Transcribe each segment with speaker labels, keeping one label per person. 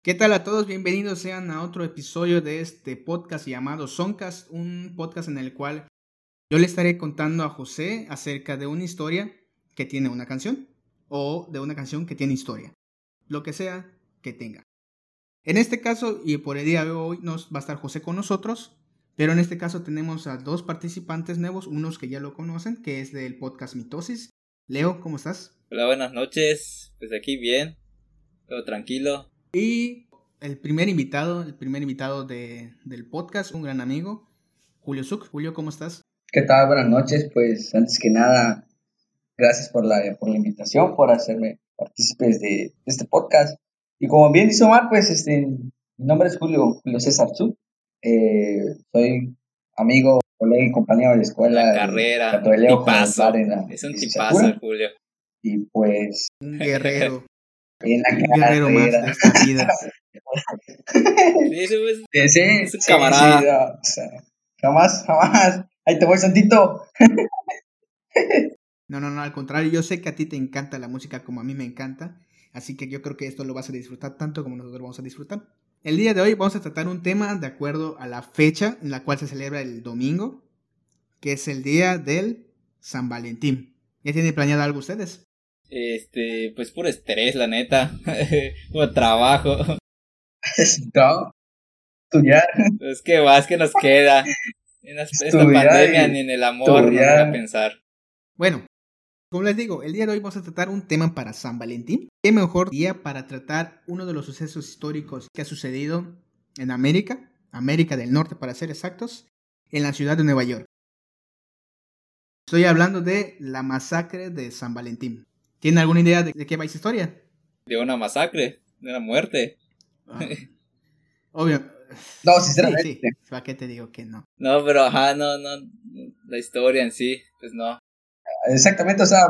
Speaker 1: ¿Qué tal a todos? Bienvenidos sean a otro episodio de este podcast llamado Soncast, un podcast en el cual yo le estaré contando a José acerca de una historia que tiene una canción o de una canción que tiene historia, lo que sea que tenga. En este caso, y por el día de hoy, nos va a estar José con nosotros, pero en este caso tenemos a dos participantes nuevos, unos que ya lo conocen, que es del podcast Mitosis. Leo, ¿cómo estás?
Speaker 2: Hola, buenas noches. Pues aquí bien, todo tranquilo.
Speaker 1: Y el primer invitado, el primer invitado de, del podcast, un gran amigo, Julio Zuc. Julio, ¿cómo estás?
Speaker 3: ¿Qué tal? Buenas noches. Pues antes que nada, gracias por la, por la invitación, por hacerme partícipes de, este podcast. Y como bien dice Omar, pues este, mi nombre es Julio, Julio César Zuc. Eh, soy amigo, colega y compañero de escuela.
Speaker 2: La carrera,
Speaker 3: de,
Speaker 2: tipazo. es un tipazo, Julio.
Speaker 3: Y pues...
Speaker 1: Un guerrero.
Speaker 3: En la
Speaker 1: un guerrero más de esta vida.
Speaker 2: sí,
Speaker 3: sí,
Speaker 2: es un camarada.
Speaker 3: no, o sea, jamás, jamás. Ahí te voy, Santito.
Speaker 1: no, no, no, al contrario, yo sé que a ti te encanta la música como a mí me encanta. Así que yo creo que esto lo vas a disfrutar tanto como nosotros vamos a disfrutar. El día de hoy vamos a tratar un tema de acuerdo a la fecha en la cual se celebra el domingo, que es el día del San Valentín. ¿Ya tienen planeado algo ustedes?
Speaker 2: Este, pues puro estrés, la neta. puro trabajo.
Speaker 3: No, estudiar.
Speaker 2: Pues que más que nos queda. En esta pandemia ni en el amor no voy a pensar.
Speaker 1: Bueno, como les digo, el día de hoy vamos a tratar un tema para San Valentín. ¿Qué mejor día para tratar uno de los sucesos históricos que ha sucedido en América, América del Norte para ser exactos, en la ciudad de Nueva York? Estoy hablando de la masacre de San Valentín. ¿Tienen alguna idea de, qué va esa historia?
Speaker 2: De una masacre, de una muerte.
Speaker 1: Ah, obvio.
Speaker 3: No, sinceramente.
Speaker 1: Sí, sí. ¿Para qué te digo que no?
Speaker 2: No, pero ajá, no, no. La historia en sí, pues no.
Speaker 3: Exactamente, o sea,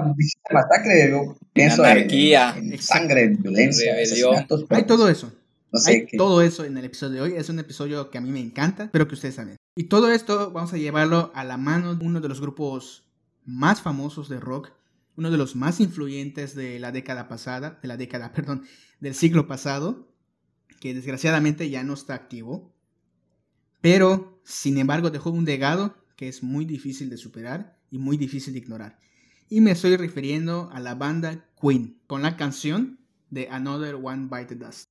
Speaker 3: masacre, pienso
Speaker 2: Anarquía,
Speaker 3: en, sangre, violencia,
Speaker 2: rebelión.
Speaker 1: Hay todo eso.
Speaker 3: No sé
Speaker 1: Hay
Speaker 3: qué.
Speaker 1: todo eso en el episodio de hoy. Es un episodio que a mí me encanta, pero que ustedes saben. Y todo esto vamos a llevarlo a la mano de uno de los grupos más famosos de rock, uno de los más influyentes de la década pasada, de la década, perdón, del siglo pasado, que desgraciadamente ya no está activo, pero sin embargo dejó un legado que es muy difícil de superar y muy difícil de ignorar. Y me estoy refiriendo a la banda Queen, con la canción de Another One Bite the Dust.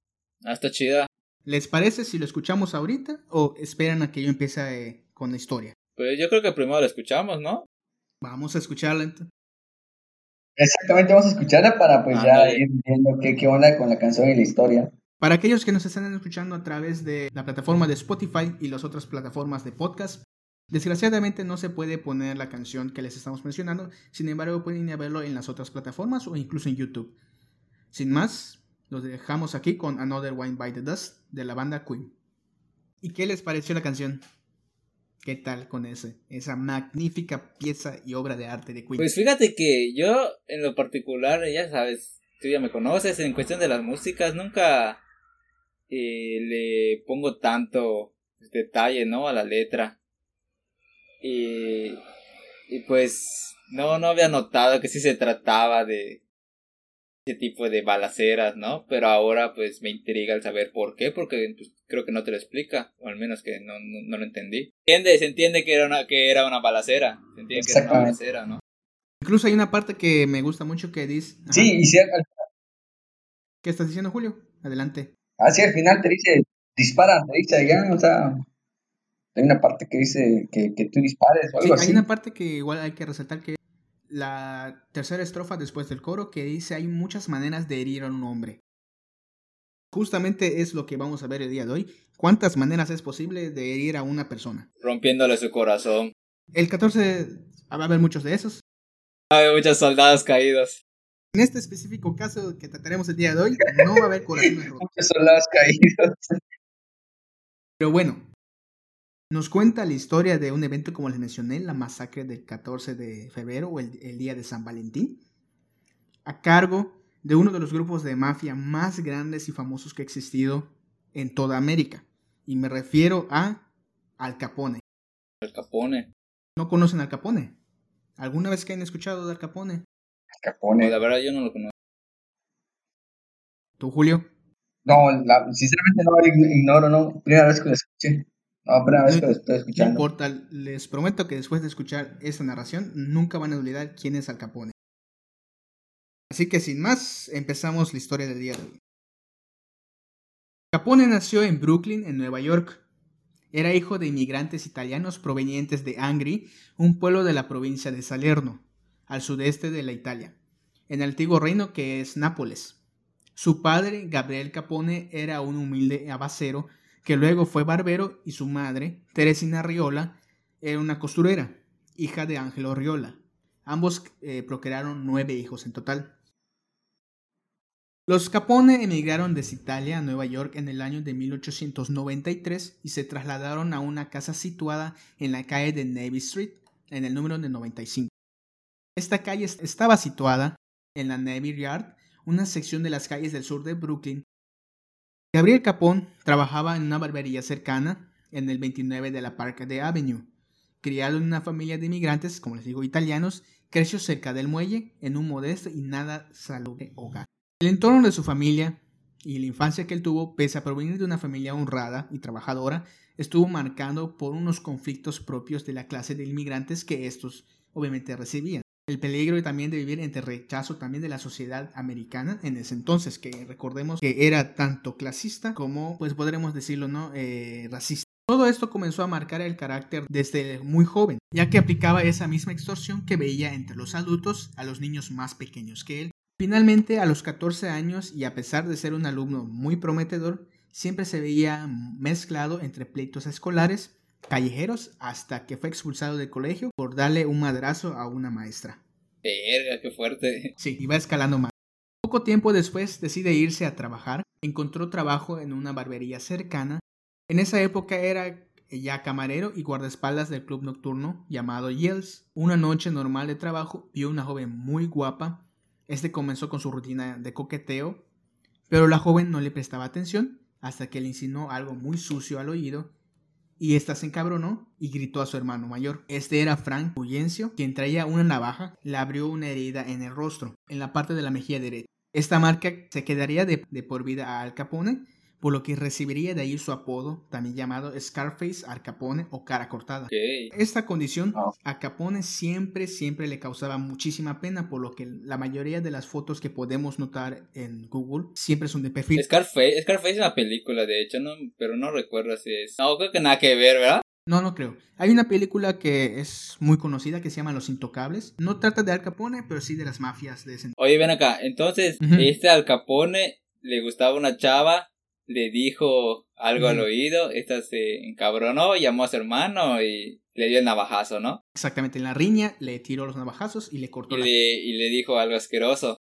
Speaker 2: Ah, está chida.
Speaker 1: ¿Les parece si lo escuchamos ahorita o esperan a que yo empiece eh, con la historia?
Speaker 2: Pues yo creo que primero lo escuchamos, ¿no?
Speaker 1: Vamos a escucharla entonces.
Speaker 3: Exactamente, vamos a escucharla para pues
Speaker 2: Ah,
Speaker 3: ya
Speaker 2: dale.
Speaker 3: ir viendo qué, qué onda con la canción y la historia.
Speaker 1: Para aquellos que nos están escuchando a través de la plataforma de Spotify y las otras plataformas de podcast, desgraciadamente no se puede poner la canción que les estamos mencionando, sin embargo pueden ir a verlo en las otras plataformas o incluso en YouTube. Sin más, los dejamos aquí con Another Wine by the Dust de la banda Queen. ¿Y qué les pareció la canción? ¿Qué tal con ese, esa magnífica pieza y obra de arte de Queen?
Speaker 2: Pues fíjate que yo, en lo particular, ya sabes, tú ya me conoces, en cuestión de las músicas, nunca eh, le pongo tanto detalle, ¿no? A la letra. Y, y pues, no, no había notado que sí se trataba de ese tipo de balaceras, ¿no? Pero ahora pues me intriga el saber por qué, porque pues, creo que no te lo explica, o al menos que no, no, no lo entendí. ¿Entiende? Se entiende que era una, que era una balacera, se entiende que era una balacera, ¿no?
Speaker 1: Incluso hay una parte que me gusta mucho que dice... Ajá.
Speaker 3: Sí, y si al,
Speaker 1: ¿Qué estás diciendo, Julio? Adelante.
Speaker 3: así al final te dice, dispara, te dice ya, o sea, hay una parte que dice que, que tú dispares o
Speaker 1: Sí,
Speaker 3: algo
Speaker 1: hay
Speaker 3: así.
Speaker 1: una parte que igual hay que resaltar que la tercera estrofa después del coro que dice hay muchas maneras de herir a un hombre. Justamente es lo que vamos a ver el día de hoy. ¿Cuántas maneras es posible de herir a una persona?
Speaker 2: Rompiéndole su corazón.
Speaker 1: El 14 va a haber muchos de esos.
Speaker 2: Hay muchos soldados caídos.
Speaker 1: En este específico caso que trataremos el día de hoy, no va a haber corazones rotos.
Speaker 3: Muchos soldados caídos.
Speaker 1: Pero bueno, nos cuenta la historia de un evento, como les mencioné, la masacre del 14 de febrero o el, el día de San Valentín, a cargo de uno de los grupos de mafia más grandes y famosos que ha existido en toda América. Y me refiero a Al Capone.
Speaker 2: Al Capone.
Speaker 1: ¿No conocen Al Capone? ¿Alguna vez que han escuchado de Al Capone?
Speaker 3: Capone.
Speaker 2: No, la verdad yo no lo conozco.
Speaker 1: ¿Tú, Julio?
Speaker 3: No, la- sinceramente no, ignoro, no. Primera vez que lo escuché. No, estoy
Speaker 1: No
Speaker 3: escuchando.
Speaker 1: importa, les prometo que después de escuchar esta narración nunca van a olvidar quién es Al Capone. Así que sin más, empezamos la historia del día de hoy. Capone nació en Brooklyn, en Nueva York. Era hijo de inmigrantes italianos provenientes de Angri, un pueblo de la provincia de Salerno, al sudeste de la Italia, en el antiguo reino que es Nápoles. Su padre, Gabriel Capone, era un humilde abacero que luego fue barbero y su madre, Teresina Riola, era una costurera, hija de Ángelo Riola. Ambos eh, procrearon nueve hijos en total. Los Capone emigraron desde Italia a Nueva York en el año de 1893 y se trasladaron a una casa situada en la calle de Navy Street, en el número de 95. Esta calle est- estaba situada en la Navy Yard, una sección de las calles del sur de Brooklyn. Gabriel Capone trabajaba en una barbería cercana, en el 29 de la Park de Avenue. Criado en una familia de inmigrantes, como les digo, italianos, creció cerca del muelle en un modesto y nada salubre hogar. El entorno de su familia y la infancia que él tuvo, pese a provenir de una familia honrada y trabajadora, estuvo marcado por unos conflictos propios de la clase de inmigrantes que estos obviamente recibían. El peligro también de vivir entre rechazo también de la sociedad americana en ese entonces, que recordemos que era tanto clasista como, pues podremos decirlo, ¿no? Eh, racista. Todo esto comenzó a marcar el carácter desde muy joven, ya que aplicaba esa misma extorsión que veía entre los adultos a los niños más pequeños que él. Finalmente, a los 14 años, y a pesar de ser un alumno muy prometedor, siempre se veía mezclado entre pleitos escolares, callejeros, hasta que fue expulsado del colegio por darle un madrazo a una maestra.
Speaker 2: Verga, qué fuerte.
Speaker 1: Sí, iba escalando más. Poco tiempo después decide irse a trabajar, encontró trabajo en una barbería cercana. En esa época era ya camarero y guardaespaldas del club nocturno llamado Yells. Una noche normal de trabajo vio una joven muy guapa. Este comenzó con su rutina de coqueteo, pero la joven no le prestaba atención hasta que le insinuó algo muy sucio al oído y ésta se encabronó y gritó a su hermano mayor. Este era Frank Puyencio, quien traía una navaja, le abrió una herida en el rostro, en la parte de la mejilla derecha. Esta marca se quedaría de, de por vida a Al Capone, por lo que recibiría de ahí su apodo, también llamado Scarface Al Capone o cara cortada. Esta condición
Speaker 3: Ah.
Speaker 1: a Capone siempre, siempre le causaba muchísima pena, por lo que la mayoría de las fotos que podemos notar en Google siempre son de perfil.
Speaker 2: Scarface, Scarface es una película, de hecho, no, pero no recuerdo si es. No, creo que nada que ver, ¿verdad?
Speaker 1: No, no creo. Hay una película que es muy conocida que se llama Los Intocables. No trata de Al Capone, pero sí de las mafias de ese.
Speaker 2: Oye, ven acá. Entonces, este Al Capone le gustaba una chava, le dijo algo al oído, esta se encabronó, llamó a su hermano y le dio el navajazo, ¿no?
Speaker 1: Exactamente en la riña le tiró los navajazos y le cortó
Speaker 2: Y
Speaker 1: la.
Speaker 2: le, y le dijo algo asqueroso.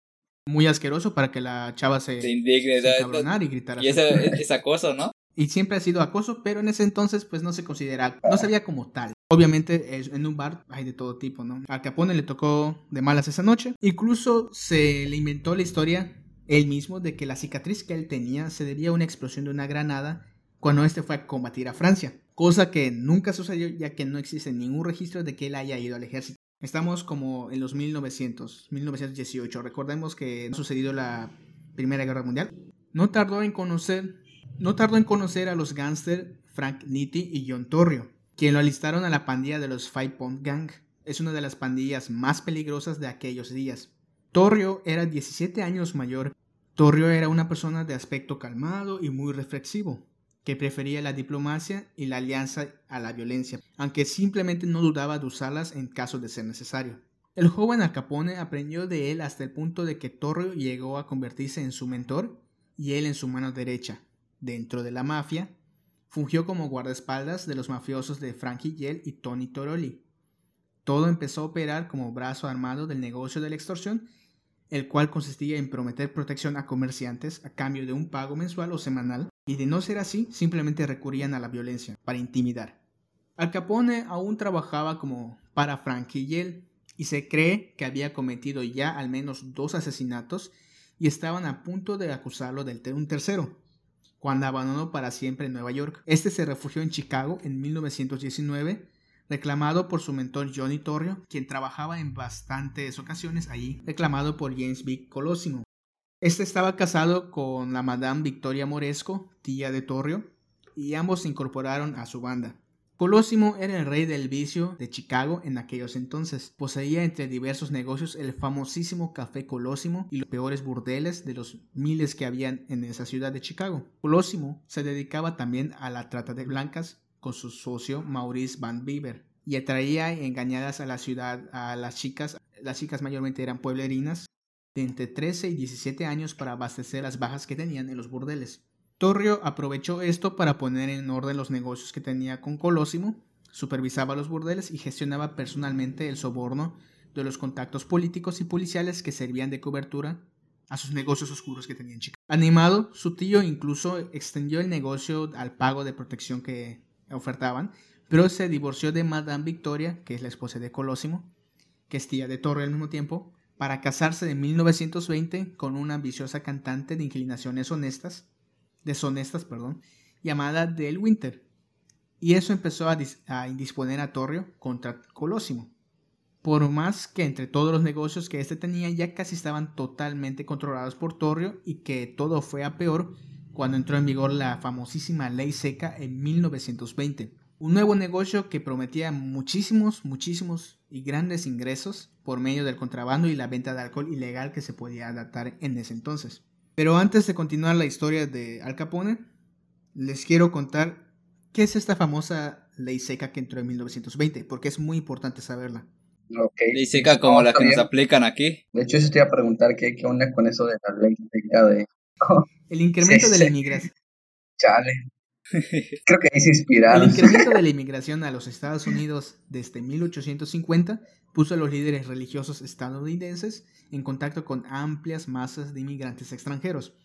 Speaker 1: Muy asqueroso para que la chava se,
Speaker 2: Se indigne.
Speaker 1: se encabronara y gritara.
Speaker 2: Y eso es, es acoso, ¿no?
Speaker 1: Y siempre ha sido acoso, pero en ese entonces pues no se considera, no se veía como tal. Obviamente es- en un bar hay de todo tipo, ¿no? Al Capone le tocó de malas esa noche. Incluso se le inventó la historia él mismo de que la cicatriz que él tenía se debía a una explosión de una granada cuando este fue a combatir a Francia. Cosa que nunca sucedió ya que no existe ningún registro de que él haya ido al ejército. Estamos como en los 1900, 1918. Recordemos que ha sucedido la Primera Guerra Mundial. No tardó en conocer, no tardó en conocer a los gángsters Frank Nitti y John Torrio, quien lo alistaron a la pandilla de los Five Pound Gang. Es una de las pandillas más peligrosas de aquellos días. Torrio era 17 años mayor. Torrio era una persona de aspecto calmado y muy reflexivo, que prefería la diplomacia y la alianza a la violencia, aunque simplemente no dudaba de usarlas en caso de ser necesario. El joven Al Capone aprendió de él hasta el punto de que Torrio llegó a convertirse en su mentor y él en su mano derecha. Dentro de la mafia, fungió como guardaespaldas de los mafiosos de Frankie Yell y Tony Toroli. Todo empezó a operar como brazo armado del negocio de la extorsión, el cual consistía en prometer protección a comerciantes a cambio de un pago mensual o semanal, y de no ser así, simplemente recurrían a la violencia para intimidar. Al Capone aún trabajaba como para Frankie y se cree que había cometido ya al menos dos asesinatos y estaban a punto de acusarlo del un tercero, cuando abandonó para siempre Nueva York. Este se refugió en Chicago en 1919, reclamado por su mentor Johnny Torrio, quien trabajaba en bastantes ocasiones allí, reclamado por James B. Colosimo. Este estaba casado con la Madame Victoria Moresco, tía de Torrio, y ambos se incorporaron a su banda. Colosimo era el rey del vicio de Chicago en aquellos entonces. Poseía entre diversos negocios el famosísimo Café Colosimo y los peores burdeles de los miles que habían en esa ciudad de Chicago. Colosimo se dedicaba también a la trata de blancas con su socio Maurice Van Bieber y atraía engañadas a la ciudad a las chicas. Las chicas mayormente eran pueblerinas de entre 13 y 17 años para abastecer las bajas que tenían en los burdeles. Torrio aprovechó esto para poner en orden los negocios que tenía con Colosimo, supervisaba los burdeles y gestionaba personalmente el soborno de los contactos políticos y policiales que servían de cobertura a sus negocios oscuros que tenían Chicago. Animado, su tío incluso extendió el negocio al pago de protección que ofertaban, pero se divorció de Madame Victoria, que es la esposa de Colosimo, que es tía de Torrio al mismo tiempo, para casarse en 1920 con una ambiciosa cantante de inclinaciones honestas, deshonestas, perdón, llamada Del Winter. Y eso empezó a, indisponer a Torrio contra Colosimo. Por más que entre todos los negocios que éste tenía ya casi estaban totalmente controlados por Torrio y que todo fue a peor cuando entró en vigor la famosísima ley seca en 1920. Un nuevo negocio que prometía muchísimos, muchísimos y grandes ingresos por medio del contrabando y la venta de alcohol ilegal que se podía adaptar en ese entonces. Pero antes de continuar la historia de Al Capone, les quiero contar qué es esta famosa ley seca que entró en 1920, porque es muy importante saberla.
Speaker 2: Ley seca como la que nos aplican aquí.
Speaker 3: De hecho, eso te iba a preguntar qué, qué onda con eso de la ley seca de...
Speaker 1: El incremento de la inmigración.
Speaker 3: Chale. Creo que ahí se inspiraron.
Speaker 1: El incremento de la inmigración a los Estados Unidos desde 1850 puso a los líderes religiosos estadounidenses en contacto con amplias masas de inmigrantes extranjeros,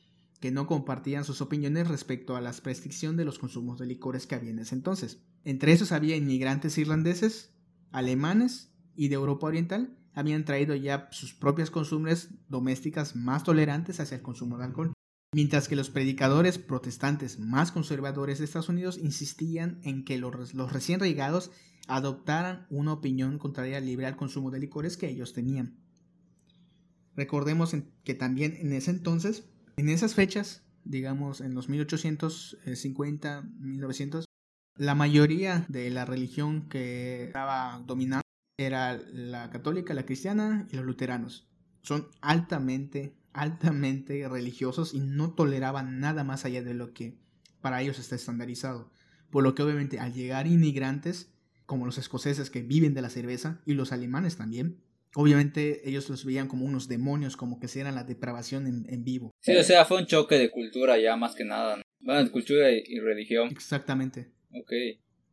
Speaker 1: que no compartían sus opiniones respecto a la restricción de los consumos de licores que había en ese entonces. Entre esos había inmigrantes irlandeses, alemanes y de Europa Oriental, habían traído ya sus propias costumbres domésticas más tolerantes hacia el consumo de alcohol. Mientras que los predicadores protestantes más conservadores de Estados Unidos insistían en que los, recién regados adoptaran una opinión contraria libre al consumo de licores que ellos tenían. Recordemos que también en ese entonces, en esas fechas, digamos en los 1850, 1900, la mayoría de la religión que estaba dominando era la católica, la cristiana y los luteranos. Son altamente altamente religiosos y no toleraban nada más allá de lo que para ellos está estandarizado. Por lo que obviamente al llegar inmigrantes, como los escoceses que viven de la cerveza y los alemanes también, obviamente ellos los veían como unos demonios, como que si eran la depravación en, vivo.
Speaker 2: Sí, o sea, fue un choque de cultura ya más que nada. Bueno, cultura y, religión.
Speaker 1: Exactamente.
Speaker 2: Ok.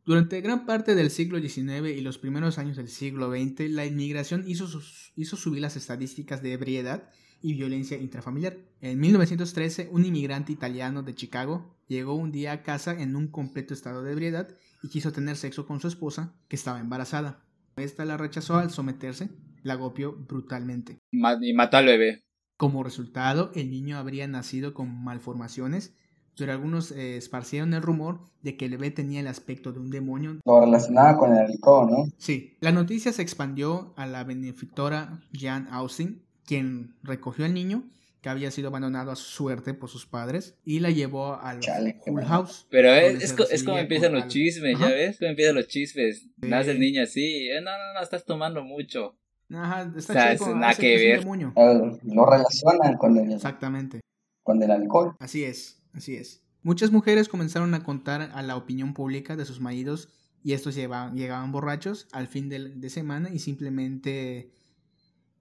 Speaker 1: Durante gran parte del siglo XIX y los primeros años del siglo XX, la inmigración hizo, hizo subir las estadísticas de ebriedad y violencia intrafamiliar. En 1913, un inmigrante italiano de Chicago llegó un día a casa en un completo estado de ebriedad y quiso tener sexo con su esposa, que estaba embarazada. Esta la rechazó al someterse, la golpeó brutalmente.
Speaker 2: Y mató al bebé.
Speaker 1: Como resultado, el niño habría nacido con malformaciones, pero algunos eh, esparcieron el rumor de que el bebé tenía el aspecto de un demonio.
Speaker 3: Lo relacionaba con el alcohol, ¿no?
Speaker 1: Sí. La noticia se expandió a la benefactora Jan Austin, quien recogió al niño que había sido abandonado a su suerte por sus padres y la llevó al Hull House.
Speaker 2: Pero es, es, como empiezan los chismes, ¿ya ves? Como empiezan los chismes. Nace el niño así, eh, no, no, no, estás tomando mucho.
Speaker 1: Ajá, está o
Speaker 2: nada que ver.
Speaker 3: Uh, lo relacionan con el,
Speaker 1: Exactamente.
Speaker 3: con el alcohol.
Speaker 1: Así es, así es. Muchas mujeres comenzaron a contar a la opinión pública de sus maridos y estos llevaban, llegaban borrachos al fin de, de semana y simplemente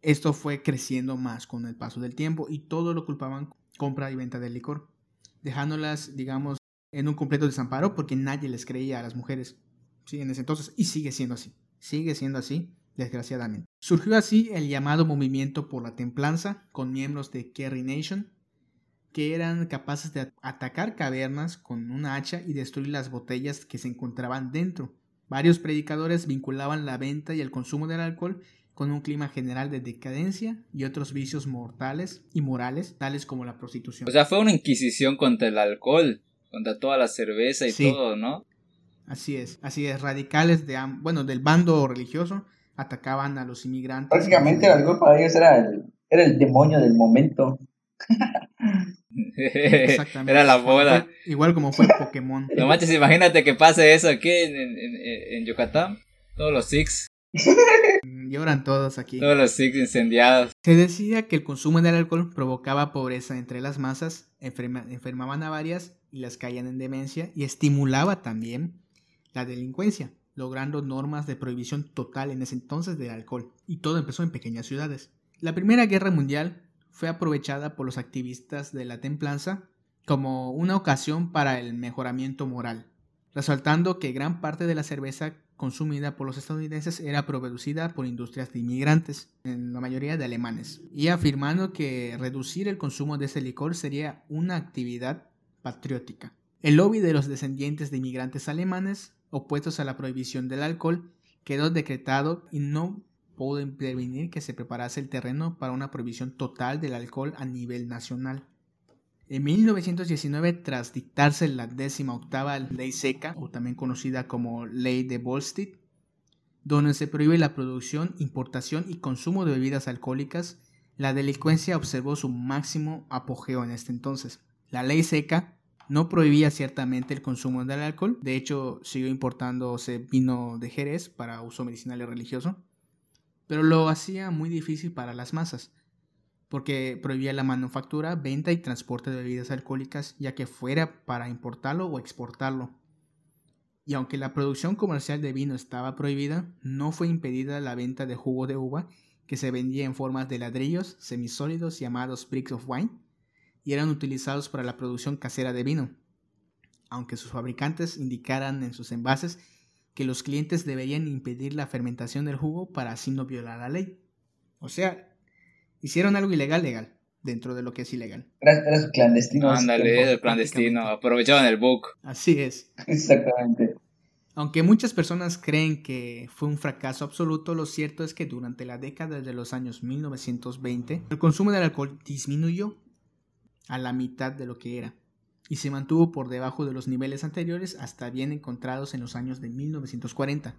Speaker 1: esto fue creciendo más con el paso del tiempo y todo lo culpaban compra y venta de licor, dejándolas, digamos, en un completo desamparo porque nadie les creía a las mujeres. Sí, en ese entonces, y sigue siendo así. Sigue siendo así, desgraciadamente. Surgió así el llamado movimiento por la templanza, con miembros de Kerry Nation, que eran capaces de atacar cavernas con una hacha y destruir las botellas que se encontraban dentro. Varios predicadores vinculaban la venta y el consumo del alcohol con un clima general de decadencia y otros vicios mortales y morales, tales como la prostitución.
Speaker 2: O sea, fue una inquisición contra el alcohol, contra toda la cerveza y todo, ¿no?
Speaker 1: Así es, así es, radicales de, bueno, del bando religioso atacaban a los inmigrantes.
Speaker 3: Prácticamente el alcohol para ellos era el, era el demonio del momento.
Speaker 1: Exactamente.
Speaker 2: Era la boda.
Speaker 1: Igual como fue Pokémon.
Speaker 2: No manches, imagínate que pase eso aquí en, en, en, en Yucatán. Todos los Six,
Speaker 1: Lloran todos aquí.
Speaker 2: todos los Six incendiados.
Speaker 1: Se decía que el consumo del alcohol provocaba pobreza entre las masas, enferma- enfermaban a varias y las caían en demencia y estimulaba también la delincuencia, logrando normas de prohibición total en ese entonces del alcohol. Y todo empezó en pequeñas ciudades. La Primera Guerra Mundial fue aprovechada por los activistas de la templanza como una ocasión para el mejoramiento moral, resaltando que gran parte de la cerveza consumida por los estadounidenses era producida por industrias de inmigrantes, en la mayoría de alemanes, y afirmando que reducir el consumo de ese licor sería una actividad patriótica. El lobby de los descendientes de inmigrantes alemanes, opuestos a la prohibición del alcohol, quedó decretado y no pudo intervenir que se preparase el terreno para una prohibición total del alcohol a nivel nacional. En 1919, tras dictarse la décima octava ley seca, o también conocida como ley de Volstead, donde se prohíbe la producción, importación y consumo de bebidas alcohólicas, la delincuencia observó su máximo apogeo en este entonces. La ley seca no prohibía ciertamente el consumo del alcohol, de hecho siguió importándose vino de Jerez para uso medicinal y religioso, pero lo hacía muy difícil para las masas porque prohibía la manufactura, venta y transporte de bebidas alcohólicas, ya que fuera para importarlo o exportarlo. Y aunque la producción comercial de vino estaba prohibida, no fue impedida la venta de jugo de uva, que se vendía en formas de ladrillos semisólidos llamados bricks of wine, y eran utilizados para la producción casera de vino, aunque sus fabricantes indicaran en sus envases que los clientes deberían impedir la fermentación del jugo para así no violar la ley. O sea, hicieron algo ilegal legal dentro de lo que es ilegal.
Speaker 3: Era, era su clandestino.
Speaker 2: Ándale, el clandestino. Aprovechaban el book.
Speaker 1: Así es.
Speaker 3: Exactamente.
Speaker 1: Aunque muchas personas creen que fue un fracaso absoluto, lo cierto es que durante la década de los años 1920 el consumo del alcohol disminuyó a la mitad de lo que era y se mantuvo por debajo de los niveles anteriores hasta bien encontrados en los años de 1940,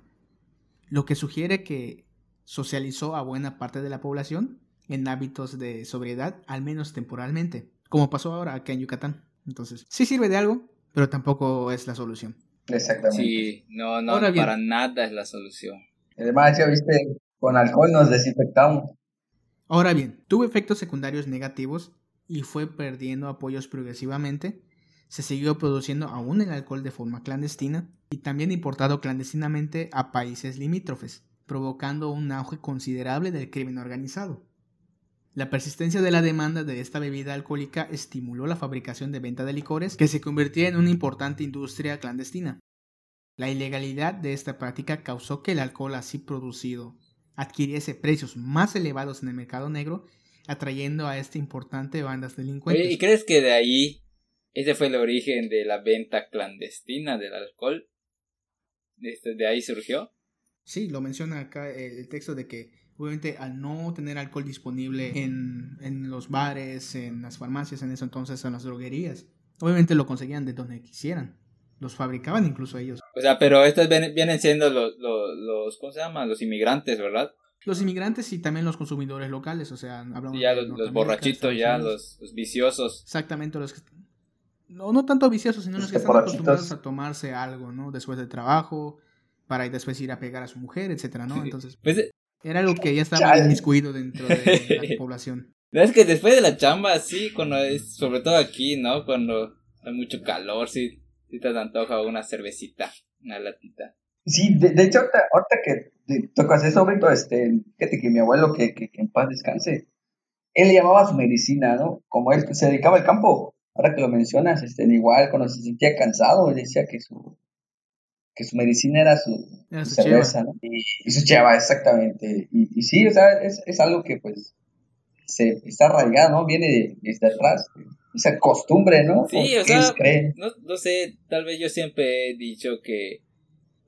Speaker 1: lo que sugiere que socializó a buena parte de la población en hábitos de sobriedad, al menos temporalmente, como pasó ahora acá en Yucatán. Entonces, sí sirve de algo, pero tampoco es la solución.
Speaker 3: Exactamente.
Speaker 2: Sí, no, no,
Speaker 1: Ahora bien.
Speaker 2: para nada es la solución.
Speaker 3: Además, ya viste, con alcohol nos desinfectamos.
Speaker 1: Ahora bien, tuvo efectos secundarios negativos y fue perdiendo apoyos progresivamente. Se siguió produciendo aún el alcohol de forma clandestina y también importado clandestinamente a países limítrofes, provocando un auge considerable del crimen organizado. La persistencia de la demanda de esta bebida alcohólica estimuló la fabricación de venta de licores que se convertía en una importante industria clandestina. La ilegalidad de esta práctica causó que el alcohol así producido adquiriese precios más elevados en el mercado negro, atrayendo a esta importante bandas delincuentes.
Speaker 2: ¿y crees que de ahí ese fue el origen de la venta clandestina del alcohol? Este, ¿De ahí surgió?
Speaker 1: Sí, lo menciona acá el texto de que obviamente al no tener alcohol disponible en, en los bares, en las farmacias, en eso entonces en las droguerías, obviamente lo conseguían de donde quisieran. Los fabricaban incluso ellos.
Speaker 2: O sea, pero estos vienen siendo los, los, los, ¿cómo se llama? Los inmigrantes, ¿verdad?
Speaker 1: Los inmigrantes y también los consumidores locales, o sea, hablamos
Speaker 2: ya
Speaker 1: de
Speaker 2: los, los borrachitos, ya los, los viciosos.
Speaker 1: Exactamente los que... No, no tanto viciosos, sino los
Speaker 3: Los
Speaker 1: que están acostumbrados a tomarse algo, ¿no? Después del trabajo, para después ir a pegar a su mujer, etcétera, ¿no? Entonces,
Speaker 2: Pues,
Speaker 1: era algo que ya estaba
Speaker 3: Chale.
Speaker 1: inmiscuido dentro de la población.
Speaker 2: es que después de la chamba, sí, cuando es, sobre todo aquí, ¿no? Cuando hay mucho calor, sí, sí te antoja una cervecita, una latita.
Speaker 3: Sí, de, de hecho, ahorita, ahorita que tocas eso, Brito, este, fíjate que mi abuelo, que, que, que en paz descanse, él le llamaba su medicina, ¿no? Como él se dedicaba al campo, ahora que lo mencionas, este, igual cuando se sentía cansado, él decía que su, que su medicina era su,
Speaker 1: Era
Speaker 3: su
Speaker 1: su
Speaker 3: cerveza, ¿no? Y, y su cheva, exactamente. Y, y sí, o sea, es, es algo que pues se está arraigado, ¿no? Viene de- desde atrás, esa costumbre, ¿no?
Speaker 2: Sí,
Speaker 3: Porque
Speaker 2: o sea,
Speaker 3: ellos creen.
Speaker 2: No, no sé, tal vez yo siempre he dicho que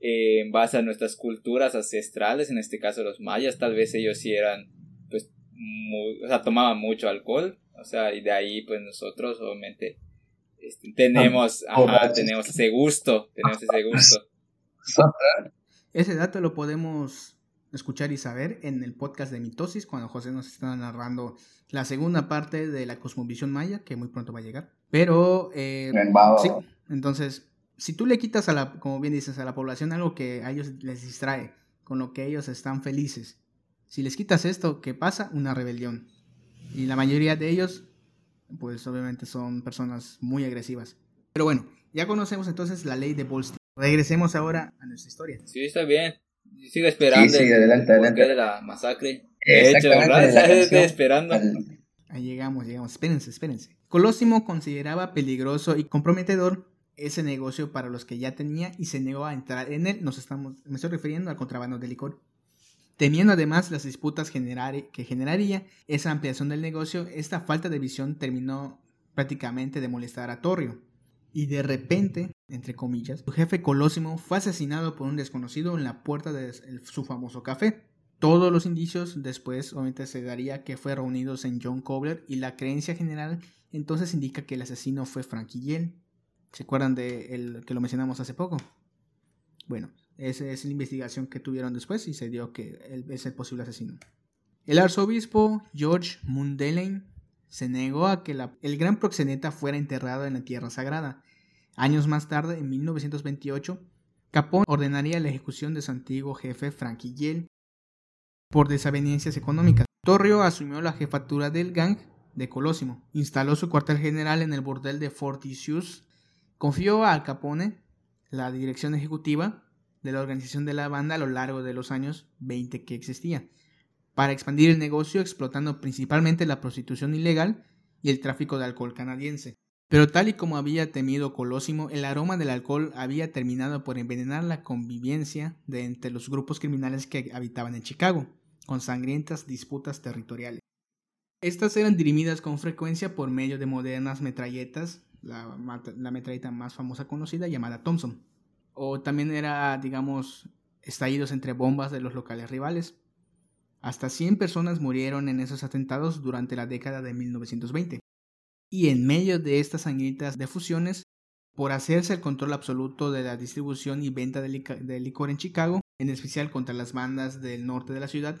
Speaker 2: eh, en base a nuestras culturas ancestrales, en este caso los mayas, tal vez ellos sí eran, pues, muy, o sea, tomaban mucho alcohol, o sea, y de ahí, pues nosotros, obviamente, este, tenemos,
Speaker 3: Ah,
Speaker 2: ajá, tenemos ese gusto, tenemos ese gusto.
Speaker 1: Ese dato lo podemos escuchar y saber en el podcast de Mitosis, cuando José nos está narrando la segunda parte de la cosmovisión maya, que muy pronto va a llegar. Pero, eh, sí, entonces, si tú le quitas a la, como bien dices, a la población algo que a ellos les distrae, con lo que ellos están felices, si les quitas esto, ¿qué pasa? Una rebelión. Y la mayoría de ellos, pues obviamente son personas muy agresivas. Pero bueno, ya conocemos entonces la ley de Bolstein. Regresemos ahora a nuestra historia.
Speaker 2: Sí, está bien. Sigo esperando.
Speaker 3: Sí, sí, adelante, adelante.
Speaker 2: de la masacre. De hecho, ¿verdad? Estoy esperando.
Speaker 1: Ahí llegamos, llegamos. Espérense, espérense. Colosimo consideraba peligroso y comprometedor ese negocio para los que ya tenía y se negó a entrar en él. Nos estamos, me estoy refiriendo al contrabando de licor. Temiendo además las disputas que generaría esa ampliación del negocio, esta falta de visión terminó prácticamente de molestar a Torrio. Y de repente, entre comillas, su jefe Colosimo fue asesinado por un desconocido en la puerta de su famoso café. Todos los indicios después obviamente se daría que fue reunidos en John Cobler y la creencia general entonces indica que el asesino fue Frankie Yell. ¿Se acuerdan de el que lo mencionamos hace poco? Bueno, esa es la investigación que tuvieron después y se dio que él es el posible asesino. El arzobispo George Mundelein se negó a que el gran proxeneta fuera enterrado en la tierra sagrada. Años más tarde, en 1928, Capone ordenaría la ejecución de su antiguo jefe Frankie Yell por desavenencias económicas. Torrio asumió la jefatura del gang de Colosimo, instaló su cuartel general en el bordel de Forticius, confió a Al Capone la dirección ejecutiva de la organización de la banda a lo largo de los años 20 que existía, para expandir el negocio explotando principalmente la prostitución ilegal y el tráfico de alcohol canadiense. Pero tal y como había temido Colosimo, el aroma del alcohol había terminado por envenenar la convivencia de entre los grupos criminales que habitaban en Chicago, con sangrientas disputas territoriales. Estas eran dirimidas con frecuencia por medio de modernas metralletas, la, la metralleta más famosa conocida llamada Thompson, o también era, digamos, estallidos entre bombas de los locales rivales. Hasta 100 personas murieron en esos atentados durante la década de 1920. Y en medio de estas sangrientas defusiones, por hacerse el control absoluto de la distribución y venta de, licor en Chicago, en especial contra las bandas del norte de la ciudad,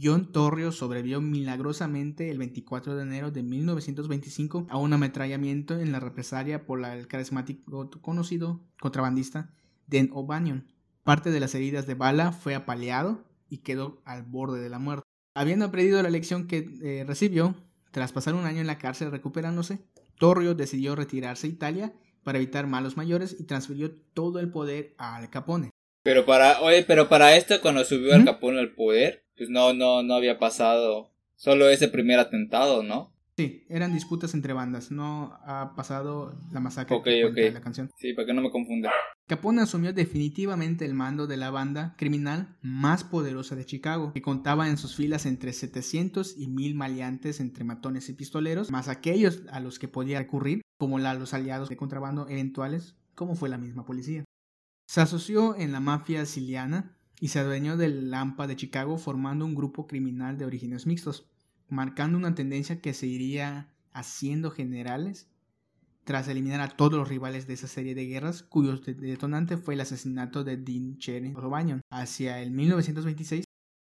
Speaker 1: John Torrio sobrevivió milagrosamente el 24 de enero de 1925 a un ametrallamiento en la represalia por el carismático conocido contrabandista Dan O'Banion. Parte de las heridas de bala fue apaleado y quedó al borde de la muerte. Habiendo aprendido la lección que eh, recibió, tras pasar un año en la cárcel recuperándose, Torrio decidió retirarse a Italia para evitar malos mayores y transfirió todo el poder a Al Capone.
Speaker 2: Pero para, oye, pero para esto cuando subió Al Capone al poder, pues no, no, no había pasado solo ese primer atentado, ¿no?
Speaker 1: Sí, eran disputas entre bandas, no ha pasado la masacre
Speaker 2: de
Speaker 1: la canción.
Speaker 2: Sí, para que no me confunda.
Speaker 1: Capone asumió definitivamente el mando de la banda criminal más poderosa de Chicago, que contaba en sus filas entre 700 y 1000 maleantes entre matones y pistoleros, más aquellos a los que podía recurrir, como los aliados de contrabando eventuales, como fue la misma policía. Se asoció en la mafia siciliana y se adueñó del Lampa de Chicago formando un grupo criminal de orígenes mixtos marcando una tendencia que se iría haciendo generales tras eliminar a todos los rivales de esa serie de guerras, cuyo detonante fue el asesinato de Dean Cherry O'Banion. Hacia el 1926,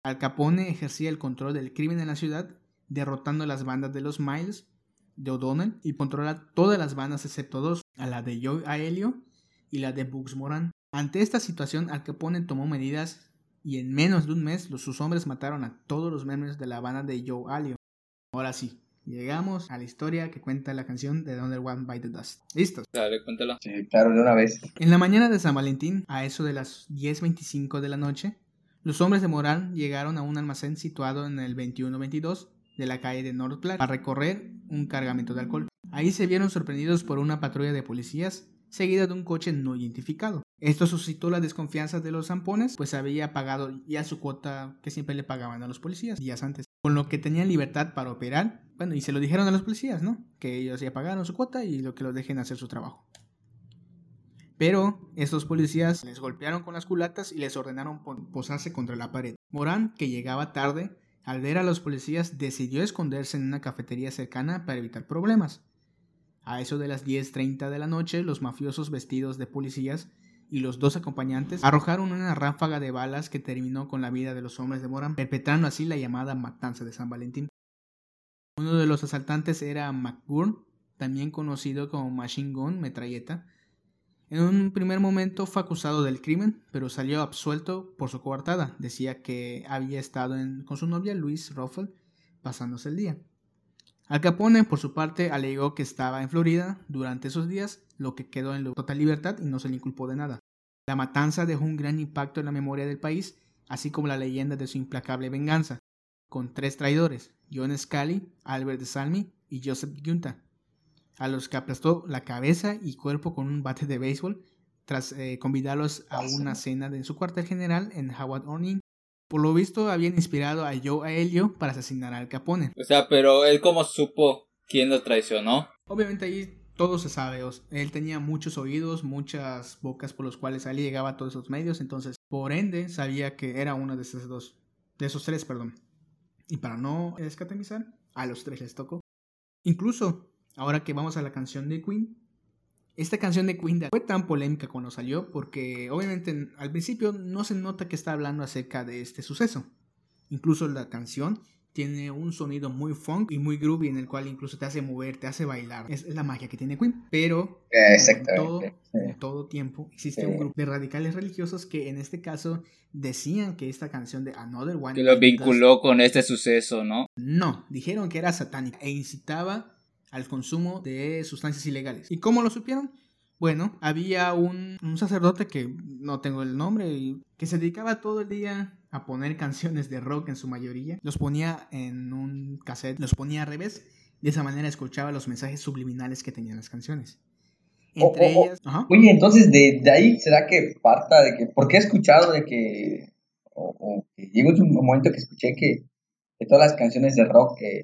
Speaker 1: Al Capone ejercía el control del crimen en la ciudad, derrotando las bandas de los Miles, de O'Donnell, y controla todas las bandas excepto dos, a la de Joe Aelio y la de Bugs Moran. Ante esta situación, Al Capone tomó medidas y en menos de un mes los, sus hombres mataron a todos los miembros de la banda de Joe Alio. Ahora sí, llegamos a la historia que cuenta la canción de Donde One by the Dust. ¿Listos?
Speaker 2: Dale, cuéntala.
Speaker 3: Sí, claro, de una vez.
Speaker 1: En la mañana de San Valentín, a eso de las 10.25 de la noche, los hombres de Morán llegaron a un almacén situado en el 2122 de la calle de North Platte para recorrer un cargamento de alcohol. Ahí se vieron sorprendidos por una patrulla de policías seguida de un coche no identificado. Esto suscitó la desconfianza de los zampones, pues había pagado ya su cuota que siempre le pagaban a los policías días antes, con lo que tenían libertad para operar. Bueno, y se lo dijeron a los policías, ¿no? Que ellos ya pagaron su cuota y lo que los dejen hacer su trabajo. Pero estos policías les golpearon con las culatas y les ordenaron posarse contra la pared. Morán, que llegaba tarde, al ver a los policías decidió esconderse en una cafetería cercana para evitar problemas. A eso de las 10.30 de la noche, los mafiosos vestidos de policías y los dos acompañantes arrojaron una ráfaga de balas que terminó con la vida de los hombres de Moran, perpetrando así la llamada matanza de San Valentín. Uno de los asaltantes era McGurn, también conocido como Machine Gun Metralleta. En un primer momento fue acusado del crimen, pero salió absuelto por su coartada. Decía que había estado con su novia Louise Ruffle pasándose el día. Al Capone, por su parte, alegó que estaba en Florida durante esos días, lo que quedó en total libertad y no se le inculpó de nada. La matanza dejó un gran impacto en la memoria del país, así como la leyenda de su implacable venganza, con tres traidores, John Scully, Albert de Salmi y Joseph Gunta, a los que aplastó la cabeza y cuerpo con un bate de béisbol tras eh, convidarlos a una cena en su cuartel general en Howard Orning por lo visto, habían inspirado a Joe Aelio para asesinar al Capone.
Speaker 2: O sea, pero él cómo supo quién lo traicionó.
Speaker 1: Obviamente ahí todo se sabe. él tenía muchos oídos, muchas bocas por los cuales él llegaba a todos esos medios. Entonces, por ende, sabía que era uno de esos dos. De esos tres, perdón. Y para no escatemizar, a los tres les tocó. Incluso, ahora que vamos a la canción de Queen, esta canción de Queen fue tan polémica cuando salió porque obviamente al principio no se nota que está hablando acerca de este suceso. Incluso la canción tiene un sonido muy funk y muy groovy en el cual incluso te hace mover, te hace bailar. Es la magia que tiene Queen. Pero en todo, todo, tiempo existe un grupo de radicales religiosos que en este caso decían que esta canción de Another One...
Speaker 2: Que lo vinculó con este suceso, ¿no?
Speaker 1: No, dijeron que era satánica e incitaba al consumo de sustancias ilegales. ¿Y cómo lo supieron? Bueno, había un, sacerdote que no tengo el nombre, que se dedicaba todo el día a poner canciones de rock en su mayoría. Los ponía en un cassette, los ponía al revés. De esa manera escuchaba los mensajes subliminales que tenían las canciones.
Speaker 3: Entre ellas. Oye, entonces de, ahí será que parta de que. Porque he escuchado de que. O, llegó un momento que escuché que, que todas las canciones de rock que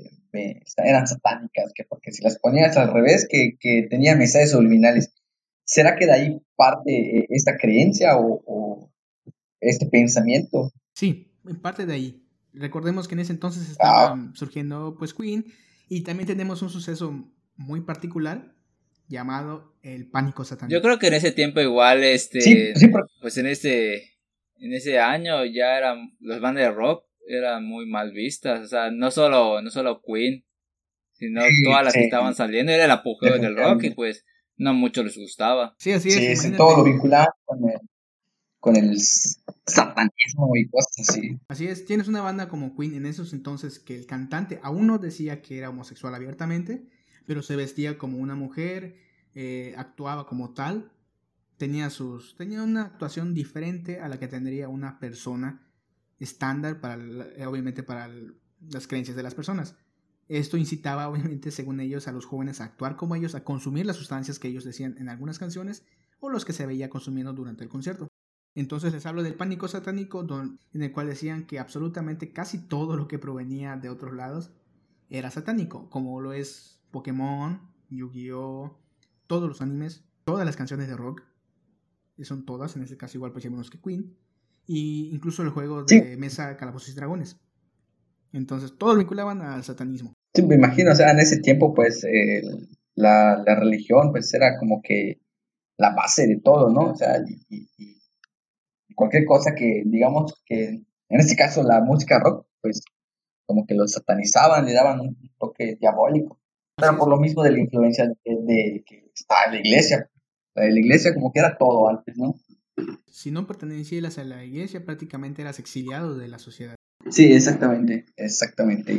Speaker 3: eran satánicas, que porque si las ponías al revés, que, que tenía mensajes subliminales. ¿Será que de ahí parte eh, esta creencia o, este pensamiento?
Speaker 1: Sí, en parte de ahí. Recordemos que en ese entonces estaba ah. surgiendo pues Queen y también tenemos un suceso muy particular llamado el pánico satánico.
Speaker 2: Yo creo que en ese tiempo igual este pues en ese en ese año ya eran las bandas de rock eran muy mal vistas, o sea, no solo, no solo Queen, sino todas las que estaban saliendo, era el apogeo del rock y pues no mucho les gustaba.
Speaker 1: Sí, así es.
Speaker 3: Sí, todo lo vinculado con el, con el satanismo y cosas así.
Speaker 1: Así es, tienes una banda como Queen en esos entonces que el cantante aún no decía que era homosexual abiertamente, pero se vestía como una mujer, eh, actuaba como tal, tenía sus tenía una actuación diferente a la que tendría una persona estándar para, eh, obviamente, para las creencias de las personas. Esto incitaba, obviamente, según ellos, a los jóvenes a actuar como ellos, a consumir las sustancias que ellos decían en algunas canciones o los que se veía consumiendo durante el concierto. Entonces les hablo del pánico satánico, en el cual decían que absolutamente casi todo lo que provenía de otros lados era satánico, como lo es Pokémon, Yu-Gi-Oh, todos los animes, todas las canciones de rock, son todas, en este caso igual pues menos que Queen, y incluso el juego de mesa Calabozos y Dragones. Entonces, todos vinculaban al satanismo.
Speaker 3: Sí, me imagino, o sea, en ese tiempo, pues, la, religión, pues, era como que la base de todo, ¿no? O sea, y, cualquier cosa que, digamos, que, en este caso, la música rock, pues, como que lo satanizaban, le daban un toque diabólico. Pero por lo mismo de la influencia de, de que está en la iglesia. La de la iglesia como que era todo antes, ¿no?
Speaker 1: Si no pertenecías a la iglesia, prácticamente eras exiliado de la sociedad.
Speaker 3: Sí, exactamente, exactamente.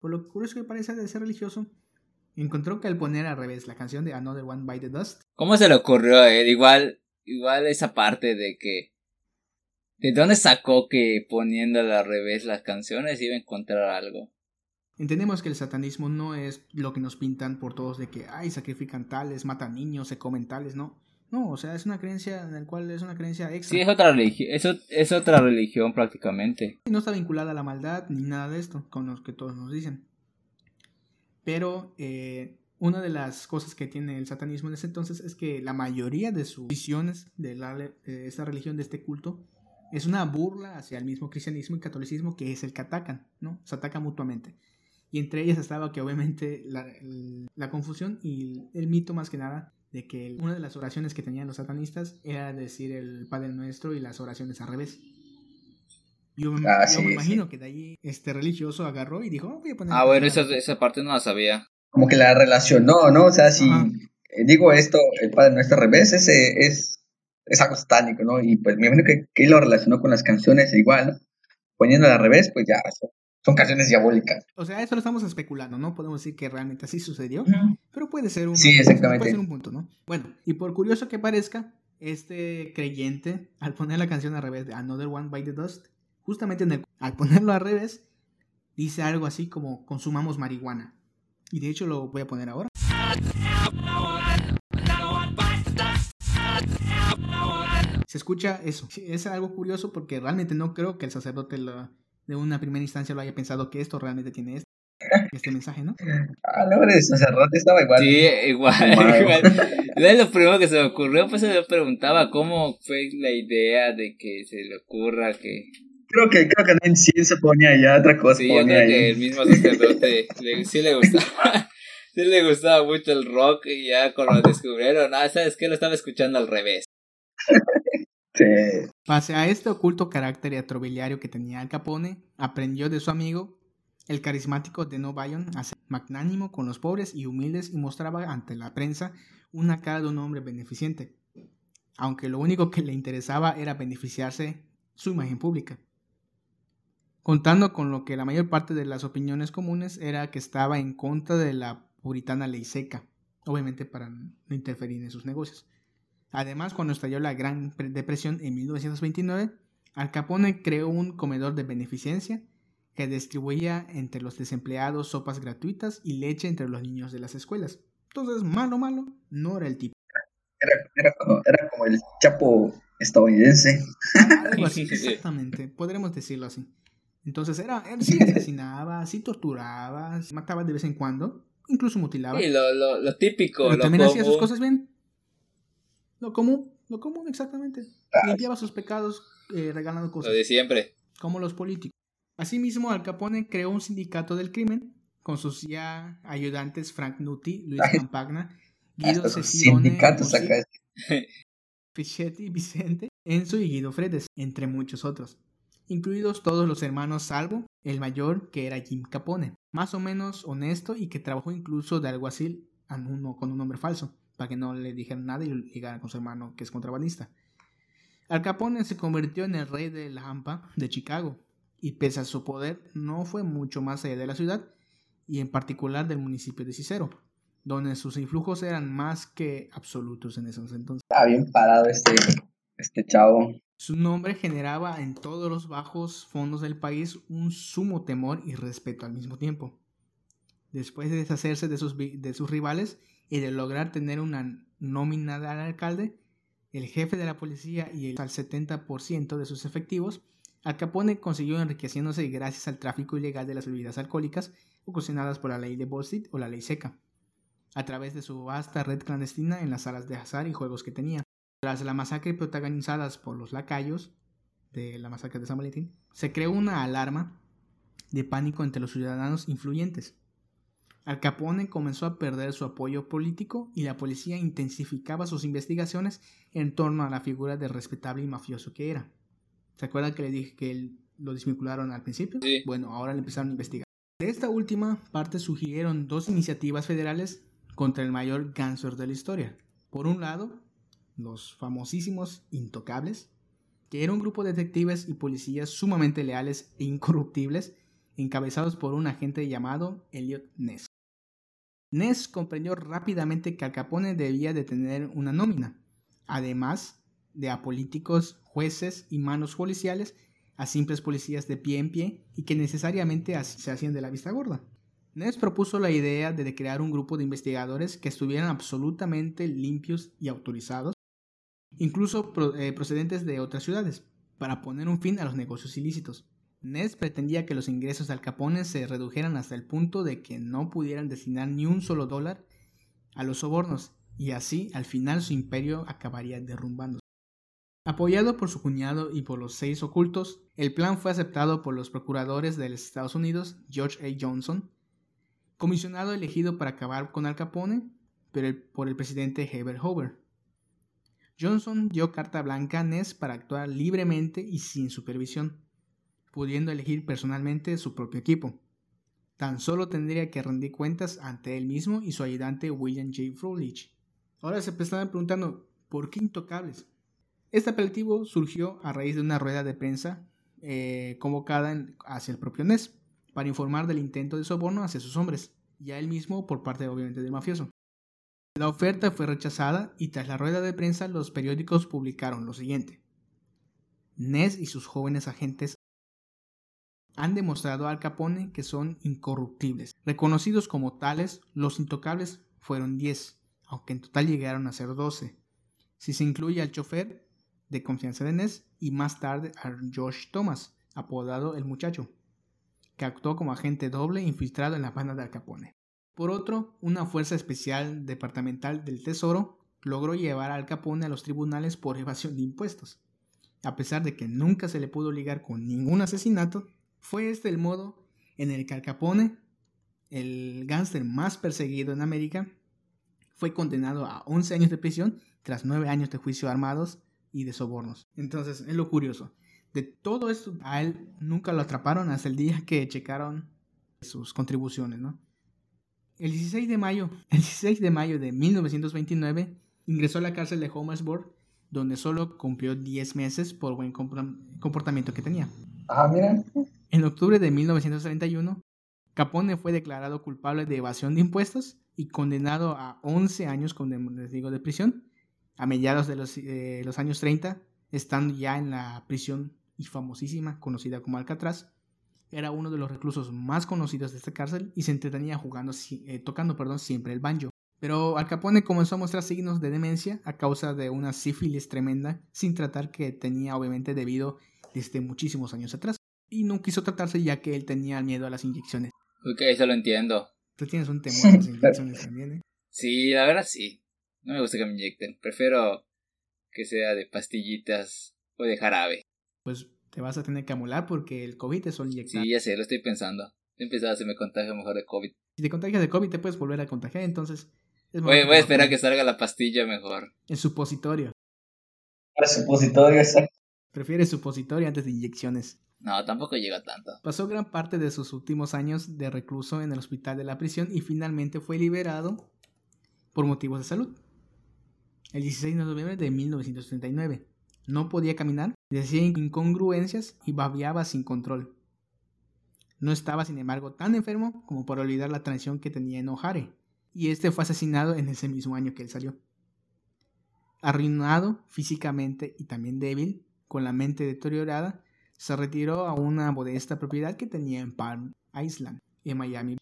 Speaker 1: Por lo curioso que parece de ser religioso, encontró que al poner al revés la canción de Another One by the Dust.
Speaker 2: ¿Cómo se le ocurrió a él? Igual, igual esa parte de que. ¿De dónde sacó que poniendo al revés las canciones iba a encontrar algo?
Speaker 1: Entendemos que el satanismo no es lo que nos pintan por todos de que, ay, sacrifican tales, matan niños, se comen tales, ¿no? No, o sea, es una creencia en la cual es una creencia extra.
Speaker 2: Sí, es otra religión, eso es otra religión prácticamente.
Speaker 1: No está vinculada a la maldad ni nada de esto, con los que todos nos dicen. Pero eh, una de las cosas que tiene el satanismo en ese entonces es que la mayoría de sus visiones de, la, de esta religión, de este culto, es una burla hacia el mismo cristianismo y catolicismo que es el que atacan, ¿no? Se atacan mutuamente. Y entre ellas estaba que obviamente la, la confusión y el mito más que nada de que una de las oraciones que tenían los satanistas era decir el Padre Nuestro y las oraciones al revés. Yo, me-
Speaker 3: Ah,
Speaker 1: yo
Speaker 3: sí,
Speaker 1: me
Speaker 3: sí.
Speaker 1: imagino que de ahí este religioso agarró y dijo, "Oh, voy a poner...
Speaker 2: Ah, bueno, esa, esa parte no la sabía.
Speaker 3: Como que la relacionó, ¿no? O sea, si
Speaker 1: Ajá.
Speaker 3: digo esto, el Padre Nuestro al revés, ese es, es algo satánico, ¿no? Y pues me imagino que, que lo relacionó con las canciones igual, ¿no? Poniéndola al revés, pues ya son, son canciones diabólicas.
Speaker 1: O sea, eso lo estamos especulando, no podemos decir que realmente así sucedió, pero puede ser un,
Speaker 3: Sí, exactamente.
Speaker 1: puede ser un punto, ¿no? Bueno, y por curioso que parezca, este creyente, al poner la canción al revés de Another One by the Dust, justamente en el, al ponerlo al revés, dice algo así como consumamos marihuana. Y de hecho lo voy a poner ahora. Se escucha eso. Es algo curioso porque realmente no creo que el sacerdote lo- de una primera instancia lo haya pensado que esto realmente tiene este, este mensaje, ¿no?
Speaker 3: Ah, no, el sacerdote estaba igual.
Speaker 2: Sí, igual, igual. Es lo primero que se me ocurrió, pues se me preguntaba cómo fue la idea de que se le ocurra que...
Speaker 3: Creo que, creo que no en sí se ponía ya otra cosa.
Speaker 2: Sí, yo
Speaker 3: ponía
Speaker 2: creo que
Speaker 3: ahí.
Speaker 2: el mismo sacerdote le, sí le gustaba. Sí le gustaba mucho el rock y ya cuando lo descubrieron, ah, ¿sabes qué? Lo estaba escuchando al revés.
Speaker 3: Sí.
Speaker 1: Pese a este oculto carácter atrobiliario que tenía Al Capone, aprendió de su amigo, el carismático Deno Bayon, a ser magnánimo con los pobres y humildes y mostraba ante la prensa una cara de un hombre beneficente, aunque lo único que le interesaba era beneficiarse su imagen pública. Contando con lo que la mayor parte de las opiniones comunes era que estaba en contra de la puritana ley seca, obviamente para no interferir en sus negocios. Además, cuando estalló la Gran Pre- Depresión en 1929, Al Capone creó un comedor de beneficencia que distribuía entre los desempleados sopas gratuitas y leche entre los niños de las escuelas. Entonces, malo, malo, no era el tipo.
Speaker 3: Era, era, como, era como el chapo estadounidense.
Speaker 1: Algo así, exactamente, podremos decirlo así. Entonces, era, él sí asesinaba, sí torturaba, mataba de vez en cuando, incluso mutilaba.
Speaker 2: Sí, lo, lo, lo típico,
Speaker 1: Pero
Speaker 2: lo
Speaker 1: también hacía sus cosas bien. Lo común, lo común exactamente.
Speaker 3: Ah.
Speaker 1: Limpiaba sus pecados eh, regalando
Speaker 2: Lo
Speaker 1: cosas.
Speaker 2: de siempre.
Speaker 1: como los políticos. Asimismo, Al Capone creó un sindicato del crimen con sus ya ayudantes Frank Nutti, Luis. Campagna, Guido Cecione. Fischetti Vicente, Enzo y Guido Fredes, entre muchos otros, incluidos todos los hermanos salvo el mayor que era Jim Capone, más o menos honesto y que trabajó incluso de alguacil a uno- con un nombre falso, para que no le dijeran nada y ligara con su hermano que es contrabandista. Al Capone se convirtió en el rey de la Hampa de Chicago, y pese a su poder no fue mucho más allá de la ciudad, y en particular del municipio de Cicero, donde sus influjos eran más que absolutos en esos entonces.
Speaker 3: Estaba bien parado este, este chavo.
Speaker 1: Su nombre generaba en todos los bajos fondos del país un sumo temor y respeto al mismo tiempo. Después de deshacerse de sus, de sus rivales y de lograr tener una nómina al alcalde, el jefe de la policía y el al 70% de sus efectivos, Al Capone consiguió enriqueciéndose gracias al tráfico ilegal de las bebidas alcohólicas ocasionadas por la ley de Street o la ley seca, a través de su vasta red clandestina en las salas de azar y juegos que tenía. Tras la masacre protagonizadas por los lacayos de la masacre de San Valentín, se creó una alarma de pánico entre los ciudadanos influyentes. Al Capone comenzó a perder su apoyo político y la policía intensificaba sus investigaciones en torno a la figura de respetable y mafioso que era. ¿Se acuerdan que le dije que él lo desvincularon al principio?
Speaker 2: Sí.
Speaker 1: Bueno, ahora le empezaron a investigar. De esta última parte surgieron dos iniciativas federales contra el mayor gánster de la historia. Por un lado, los famosísimos Intocables, que era un grupo de detectives y policías sumamente leales e incorruptibles, encabezados por un agente llamado Elliot Ness. Ness comprendió rápidamente que Al Capone debía de tener una nómina, además de a políticos, jueces y manos policiales, a simples policías de pie en pie y que necesariamente se hacían de la vista gorda. Ness propuso la idea de crear un grupo de investigadores que estuvieran absolutamente limpios y autorizados, incluso eh, procedentes de otras ciudades, para poner un fin a los negocios ilícitos. Ness pretendía que los ingresos de Al Capone se redujeran hasta el punto de que no pudieran destinar ni un solo dólar a los sobornos, y así al final su imperio acabaría derrumbándose. Apoyado por su cuñado y por los seis ocultos, el plan fue aceptado por los procuradores de los Estados Unidos, George A. Johnson, comisionado elegido para acabar con Al Capone, pero por el presidente Herbert Hoover. Johnson dio carta blanca a Ness para actuar libremente y sin supervisión, pudiendo elegir personalmente su propio equipo. Tan solo tendría que rendir cuentas ante él mismo y su ayudante William J. Froelich. Ahora se estaban preguntando, ¿por qué intocables? Este apelativo surgió a raíz de una rueda de prensa eh, convocada hacia el propio Ness para informar del intento de soborno hacia sus hombres, y a él mismo por parte obviamente del mafioso. La oferta fue rechazada y tras la rueda de prensa los periódicos publicaron lo siguiente. Ness y sus jóvenes agentes han demostrado Al Capone que son incorruptibles. Reconocidos como tales, los intocables fueron 10, aunque en total llegaron a ser 12. Si se incluye al chofer de confianza de Ness y más tarde a Josh Thomas, apodado el muchacho, que actuó como agente doble infiltrado en la banda de Al Capone. Por otro, una fuerza especial departamental del Tesoro logró llevar a Al Capone a los tribunales por evasión de impuestos. A pesar de que nunca se le pudo ligar con ningún asesinato, fue este el modo en el que Al Capone, el gángster más perseguido en América, fue condenado a 11 años de prisión tras 9 años de juicio armados y de sobornos. Entonces, es lo curioso. De todo esto, a él nunca lo atraparon hasta el día que checaron sus contribuciones. El 16 de mayo, el 16 de mayo de 1929, ingresó a la cárcel de Homersburg, donde solo cumplió 10 meses por buen comportamiento que tenía.
Speaker 3: Ajá, mira.
Speaker 1: En octubre de 1931, Capone fue declarado culpable de evasión de impuestos y condenado a 11 años con de prisión. A mediados de los, los años 30, estando ya en la prisión y famosísima, conocida como Alcatraz, era uno de los reclusos más conocidos de esta cárcel y se entretenía jugando, eh, tocando perdón, siempre el banjo. Pero Al Capone comenzó a mostrar signos de demencia a causa de una sífilis tremenda sin tratar que tenía obviamente debido desde muchísimos años atrás. Y no quiso tratarse ya que él tenía miedo a las inyecciones.
Speaker 2: Ok, eso lo entiendo.
Speaker 1: Tú tienes un temor a las inyecciones también, ¿eh?
Speaker 2: Sí, la verdad sí. No me gusta que me inyecten. Prefiero que sea de pastillitas o de jarabe.
Speaker 1: Pues te vas a tener que amular porque el COVID es solo inyectar.
Speaker 2: Sí, ya sé, lo estoy pensando. Estoy pensando si me contagio mejor de COVID.
Speaker 1: Si te contagias de COVID te puedes volver a contagiar, entonces... Es
Speaker 2: Voy, a esperar que
Speaker 1: pongas
Speaker 2: salga la pastilla mejor.
Speaker 1: En supositorio.
Speaker 3: Para supositorio, exacto.
Speaker 1: Prefiere supositorio antes de inyecciones.
Speaker 2: No, tampoco llega tanto.
Speaker 1: Pasó gran parte de sus últimos años de recluso en el hospital de la prisión y finalmente fue liberado por motivos de salud. El 16 de noviembre de 1939. No podía caminar, decía incongruencias y babeaba sin control. No estaba, sin embargo, tan enfermo como para olvidar la traición que tenía en O'Hare, y este fue asesinado en ese mismo año que él salió. Arruinado físicamente y también débil, con la mente deteriorada, se retiró a una modesta propiedad que tenía en Palm Island, en Miami,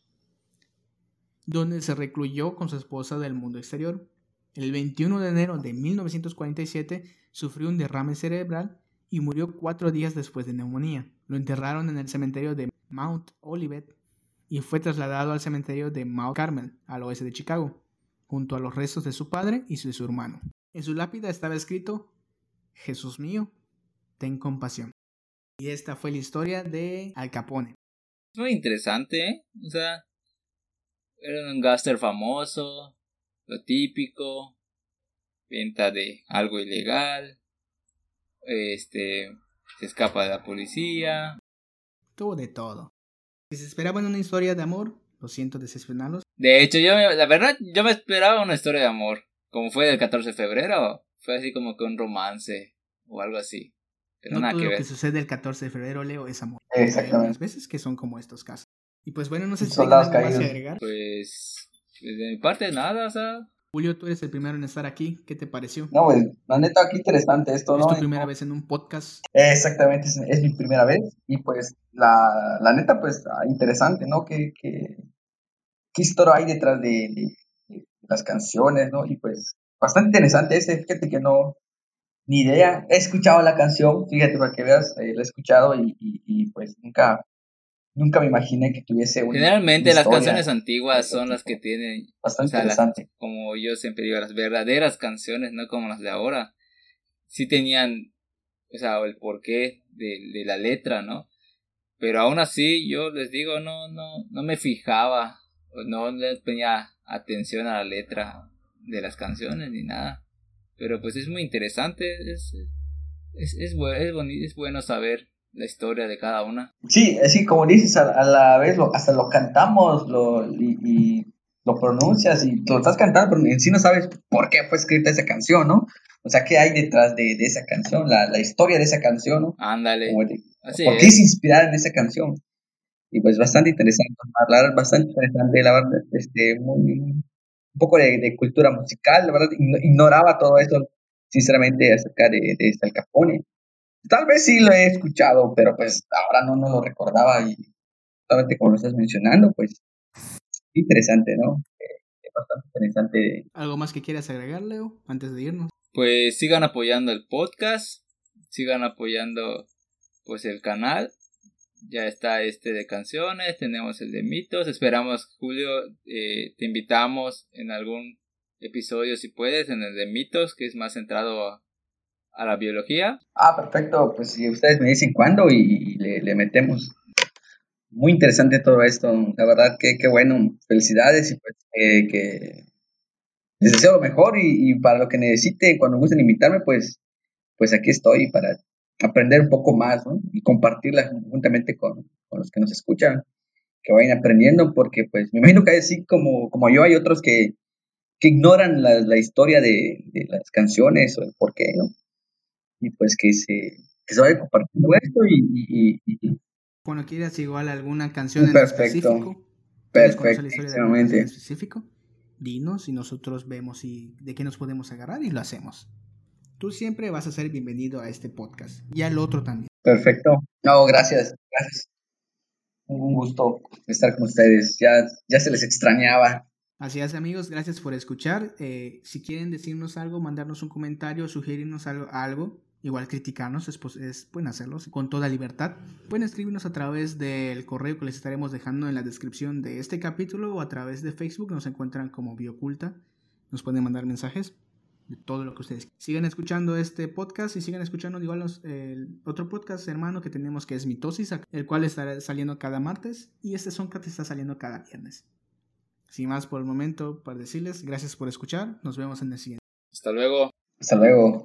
Speaker 1: donde se recluyó con su esposa del mundo exterior. El 21 de enero de 1947 sufrió un derrame cerebral y murió cuatro días después de neumonía. Lo enterraron en el cementerio de Mount Olivet y fue trasladado al cementerio de Mount Carmel, al oeste de Chicago, junto a los restos de su padre y su hermano. En su lápida estaba escrito, Jesús mío, ten compasión. Y esta fue la historia de Al Capone.
Speaker 2: Muy interesante, ¿eh? O sea, era un gángster famoso, lo típico, venta de algo ilegal, este, se escapa de la policía.
Speaker 1: Tuvo de todo. Si se esperaban una historia de amor, lo siento decepcionarlos.
Speaker 2: De hecho, yo, me- la verdad, yo me esperaba una historia de amor, como fue del 14 de febrero, fue así como que un romance o algo así.
Speaker 1: No
Speaker 2: nada
Speaker 1: todo
Speaker 2: que
Speaker 1: lo
Speaker 2: ver.
Speaker 1: que sucede el 14 de febrero, Leo, es amor. Hay
Speaker 3: Exactamente.
Speaker 1: algunas veces que son como estos casos. Y pues bueno, no sé si tengan algo más que agregar.
Speaker 2: Pues, pues, de mi parte nada, o sea,
Speaker 1: Julio, tú eres el primero en estar aquí. ¿Qué te pareció?
Speaker 3: No, pues, la neta, qué interesante esto,
Speaker 1: es
Speaker 3: ¿no?
Speaker 1: tu primera vez en un podcast.
Speaker 3: Exactamente, es, es mi primera vez. Y pues, la, la neta, pues, ah, interesante, ¿no? ¿Qué, qué, qué historia hay detrás de, de- de las canciones, ¿no? Y pues, bastante interesante ese, fíjate que no, ni idea. He escuchado la canción, fíjate, para que veas, eh, la he escuchado y, y, y, pues nunca, nunca me imaginé que tuviese una
Speaker 2: generalmente las canciones antiguas son las que tienen
Speaker 3: bastante
Speaker 2: o sea, las-
Speaker 3: interesante.
Speaker 2: como yo siempre digo, las verdaderas canciones, no como las de ahora, sí tenían, o sea, el porqué de, de la letra, ¿no? Pero aún así, yo les digo, no, no, no me fijaba, no le ponía atención a la letra, de las canciones ni nada. Pero pues es muy interesante, es, es, es, es, es bueno saber la historia de cada una.
Speaker 3: Sí, así como dices, a, la vez lo, hasta lo cantamos lo, y, lo pronuncias y lo estás cantando, pero en sí no sabes por qué fue escrita esa canción, ¿no? O sea, ¿qué hay detrás de, de esa canción? La, la, historia de esa canción, ¿no?
Speaker 2: Ándale.
Speaker 3: ¿Por qué es inspirada en esa canción? Y pues bastante interesante, hablar bastante interesante, la verdad, este, muy, un poco de, de cultura musical, la verdad, ignoraba todo eso, sinceramente, acerca de, de Al Capone. Tal vez sí lo he escuchado, pero pues ahora no, no lo recordaba y solamente como lo estás mencionando, pues interesante, ¿no? Eh, bastante interesante.
Speaker 1: ¿Algo más que quieras agregar, Leo, antes de irnos?
Speaker 2: Pues sigan apoyando el podcast, sigan apoyando pues el canal ya está este de canciones, tenemos el de mitos, esperamos Julio, eh, te invitamos en algún episodio si puedes, en el de mitos, que es más centrado a, la biología.
Speaker 3: Ah, perfecto, pues si ustedes me dicen cuándo y, le, metemos. Muy interesante todo esto, la verdad que, qué bueno, felicidades y pues que les deseo lo mejor y, y, para lo que necesite, cuando gusten invitarme, pues, pues aquí estoy para aprender un poco más ¿no? y compartirla juntamente con, con, los que nos escuchan, que vayan aprendiendo, porque pues me imagino que así como, como yo hay otros que, que ignoran la, la historia de, de, las canciones o el por qué, ¿no? Y pues que se, que se vaya compartiendo esto y, y,
Speaker 1: Cuando quieras igual alguna canción en específico.
Speaker 3: Perfecto,
Speaker 1: específico, dinos y nosotros vemos y de qué nos podemos agarrar y lo hacemos tú siempre vas a ser bienvenido a este podcast y al otro también.
Speaker 3: Perfecto. No, gracias, gracias. Un gusto estar con ustedes. Ya, ya se les extrañaba.
Speaker 1: Así es, amigos, gracias por escuchar. Eh, si quieren decirnos algo, mandarnos un comentario, sugerirnos algo, algo igual criticarnos, es, es, pueden hacerlo con toda libertad. Pueden escribirnos a través del correo que les estaremos dejando en la descripción de este capítulo o a través de Facebook, nos encuentran como Bioculta. Nos pueden mandar mensajes todo lo que ustedes sigan escuchando este podcast y sigan escuchando igual el otro podcast hermano que tenemos que es Mitosis, el cual estará saliendo cada martes y este Soncast está saliendo cada viernes. Sin más por el momento, para decirles gracias por escuchar, nos vemos en el siguiente.
Speaker 2: Hasta luego.
Speaker 3: Hasta luego.